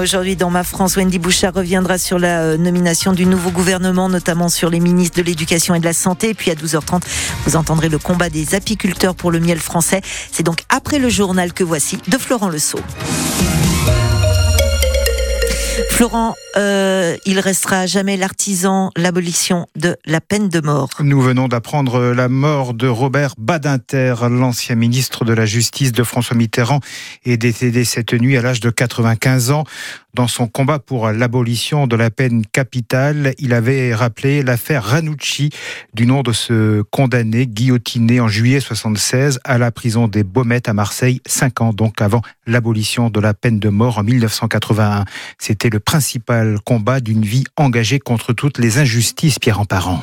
Aujourd'hui, dans Ma France, Wendy Bouchard reviendra sur la euh, nomination du nouveau gouvernement, notamment sur les ministres de l'Éducation et de la Santé. Et puis à 12h30, vous entendrez le combat des apiculteurs pour le miel français. C'est donc après le journal que voici de Florent Le Sceau. Florent, euh, il restera jamais l'artisan, l'abolition de la peine de mort. Nous venons d'apprendre la mort de Robert Badinter, l'ancien ministre de la Justice de François Mitterrand, est décédé cette nuit à l'âge de 95 ans. Dans son combat pour l'abolition de la peine capitale, il avait rappelé l'affaire Ranucci, du nom de ce condamné guillotiné en juillet 76 à la prison des Baumettes à Marseille, cinq ans donc avant l'abolition de la peine de mort en 1981. C'était le principal combat d'une vie engagée contre toutes les injustices, Pierre Parent.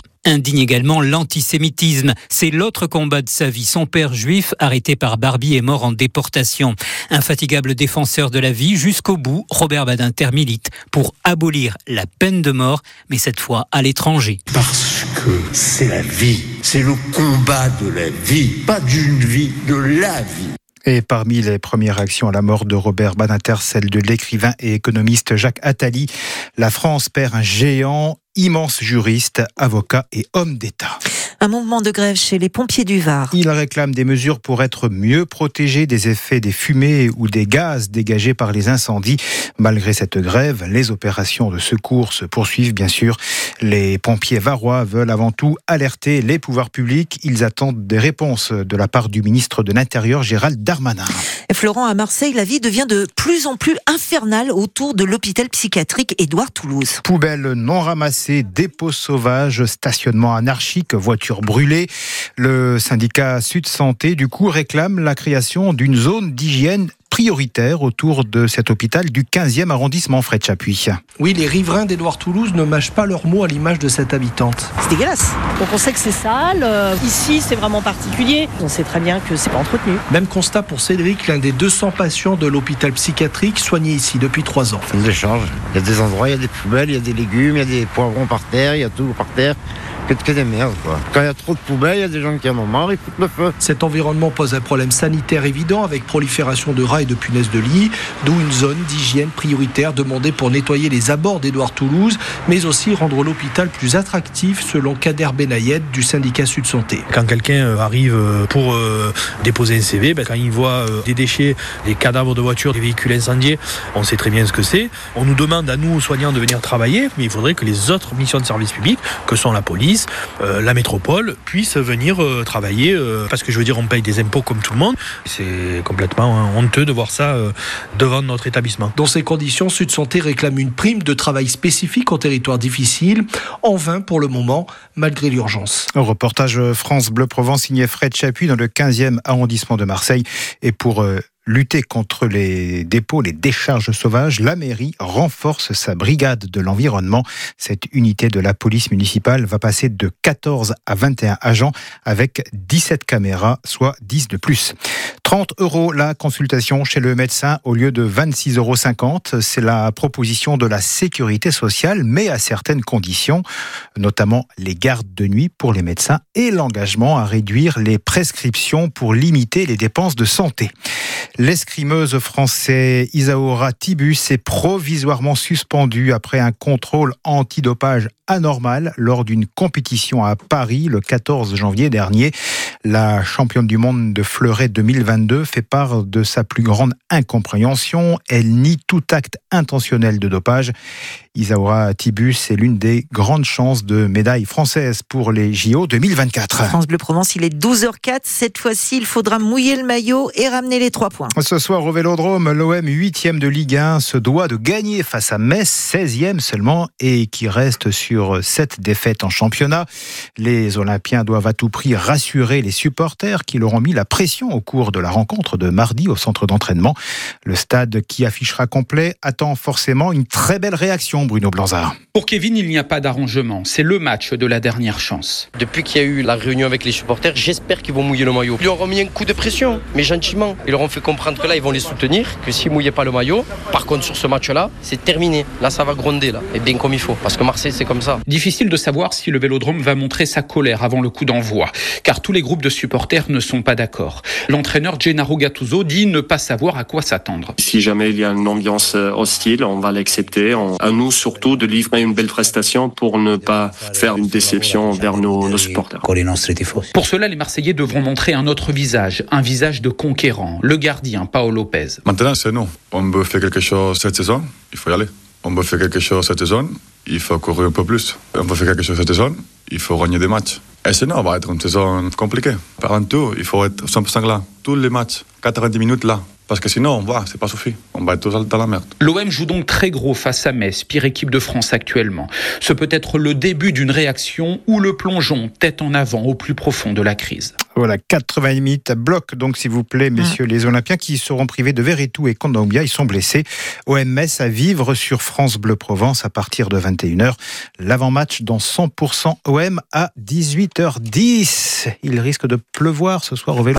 indigne également l'antisémitisme. C'est l'autre combat de sa vie. Son père juif, arrêté par Barbie, est mort en déportation. Infatigable défenseur de la vie, jusqu'au bout, Robert Badinter milite pour abolir la peine de mort, mais cette fois à l'étranger. Parce que c'est la vie, c'est le combat de la vie, pas d'une vie, de la vie. Et parmi les premières réactions à la mort de Robert Badinter, celle de l'écrivain et économiste Jacques Attali. La France perd un géant, immense juriste, avocat et homme d'État. Un mouvement de grève chez les pompiers du Var. Ils réclament des mesures pour être mieux protégés des effets des fumées ou des gaz dégagés par les incendies. Malgré cette grève, les opérations de secours se poursuivent bien sûr. Les pompiers varois veulent avant tout alerter les pouvoirs publics. Ils attendent des réponses de la part du ministre de l'Intérieur Gérald Darmanin. Et Florent, à Marseille, la vie devient de plus en plus infernale autour de l'hôpital psychiatrique Édouard Toulouse. Poubelles non ramassées, dépôts sauvages, stationnement anarchique, voitures brûlés. Le syndicat Sud Santé, du coup, réclame la création d'une zone d'hygiène prioritaire autour de cet hôpital du 15e arrondissement, Fred Chapuis. Oui, les riverains d'Edouard Toulouse ne mâchent pas leurs mots à l'image de cette habitante. C'est dégueulasse. Donc on sait que c'est sale. Euh, ici, c'est vraiment particulier. On sait très bien que c'est pas entretenu. Même constat pour Cédric, l'un des 200 patients de l'hôpital psychiatrique soigné ici depuis trois ans. On échange. Il y a des endroits, il y a des poubelles, il y a des légumes, il y a des poivrons par terre, il y a tout par terre que, des merdes. Quoi. Quand il y a trop de poubelles, il y a des gens qui en ont marre, ils foutent le feu. Cet environnement pose un problème sanitaire évident avec prolifération de rats et de punaises de lit, d'où une zone d'hygiène prioritaire demandée pour nettoyer les abords d'Edouard Toulouse, mais aussi rendre l'hôpital plus attractif selon Kader Benayed du syndicat Sud Santé. Quand quelqu'un euh, arrive euh, pour euh, déposer un CV, ben, quand il voit des déchets, des cadavres de voitures, des véhicules incendiés, on sait très bien ce que c'est. On nous demande à nous, soignants, de venir travailler, mais il faudrait que les autres missions de service public, que sont la police, euh, la métropole puisse venir euh, travailler. Euh, parce que je veux dire, on paye des impôts comme tout le monde. C'est complètement hein, honteux de voir ça devant notre établissement. Dans ces conditions, Sud Santé réclame une prime de travail spécifique en territoire difficile. En vain pour le moment, malgré l'urgence. Reportage France Bleu Provence signé Fred Chapuis dans le 15e arrondissement de Marseille. Et pour lutter contre les dépôts, les décharges sauvages, la mairie renforce sa brigade de l'environnement. Cette unité de la police municipale va passer de 14 à 21 agents avec 17 caméras, soit 10 de plus. 30 euros la consultation chez le médecin au lieu de 26,50 euros. C'est la proposition de la sécurité sociale, mais à certaines conditions, notamment les gardes de nuit pour les médecins et l'engagement à réduire les prescriptions pour limiter les dépenses de santé. L'escrimeuse française Isaora Tibus est provisoirement suspendue après un contrôle antidopage anormal lors d'une compétition à Paris le 14 janvier dernier. La championne du monde de fleuret 2022 fait part de sa plus grande incompréhension. Elle nie tout acte intentionnel de dopage. Isaura Tibus est l'une des grandes chances de médaille française pour les JO 2024. France Bleu Provence, il est 12h04. Cette fois-ci, il faudra mouiller le maillot et ramener les trois points. Ce soir au Vélodrome, l'OM 8e de Ligue 1 se doit de gagner face à Metz, 16e seulement, et qui reste sur 7 défaites en championnat. Les Olympiens doivent à tout prix rassurer les supporters qui leur ont mis la pression au cours de la rencontre de mardi au centre d'entraînement. Le stade qui affichera complet attend forcément une très belle réaction Bruno Blanzard. Pour Kevin, il n'y a pas d'arrangement. C'est le match de la dernière chance. Depuis qu'il y a eu la réunion avec les supporters, j'espère qu'ils vont mouiller le maillot. Ils leur ont mis un coup de pression, mais gentiment. Ils leur ont fait comprendre que là, ils vont les soutenir, que s'ils ne mouillaient pas le maillot, par sur ce match-là, c'est terminé. Là, ça va gronder, là. Et bien comme il faut. Parce que Marseille, c'est comme ça. Difficile de savoir si le vélodrome va montrer sa colère avant le coup d'envoi. Car tous les groupes de supporters ne sont pas d'accord. L'entraîneur Gennaro Gattuso dit ne pas savoir à quoi s'attendre. Si jamais il y a une ambiance hostile, on va l'accepter. À nous, surtout de livrer une belle prestation pour ne pas faire une déception vers nos, nos supporters. Pour cela, les Marseillais devront montrer un autre visage, un visage de conquérant, le gardien Paolo Lopez. Maintenant, c'est nous. On veut faire quelque chose cette saison, il faut y aller. On veut faire quelque chose cette saison, il faut courir un peu plus. On veut faire quelque chose cette saison, il faut gagner des matchs. Et sinon, ça va être une saison compliquée. Par un tout, il faut être 100% là. Tous les matchs, 90 minutes là. Parce que sinon, on voit, c'est pas suffit. On va être tous dans la merde. L'OM joue donc très gros face à Metz, pire équipe de France actuellement. Ce peut être le début d'une réaction ou le plongeon tête en avant au plus profond de la crise. Voilà, 80 minutes à bloc, donc s'il vous plaît, messieurs les Olympiens qui seront privés de Veretout et Kondogbia, ils sont blessés. OMS à vivre sur France Bleu Provence à partir de 21h. L'avant-match dans 100% OM à 18h10. Il risque de pleuvoir ce soir au vélo.